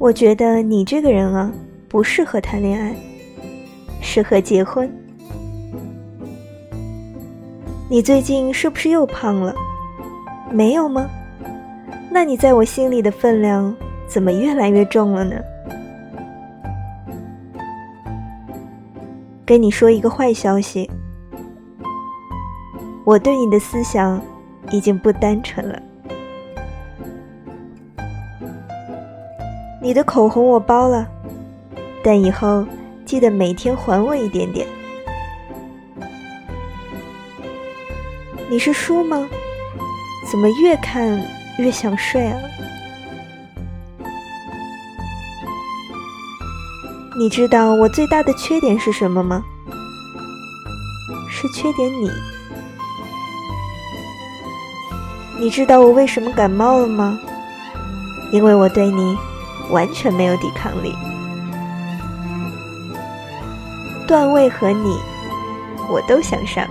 我觉得你这个人啊，不适合谈恋爱，适合结婚。你最近是不是又胖了？没有吗？那你在我心里的分量怎么越来越重了呢？跟你说一个坏消息，我对你的思想已经不单纯了。你的口红我包了，但以后记得每天还我一点点。你是书吗？怎么越看越想睡啊？你知道我最大的缺点是什么吗？是缺点你。你知道我为什么感冒了吗？因为我对你。完全没有抵抗力。段位和你，我都想上。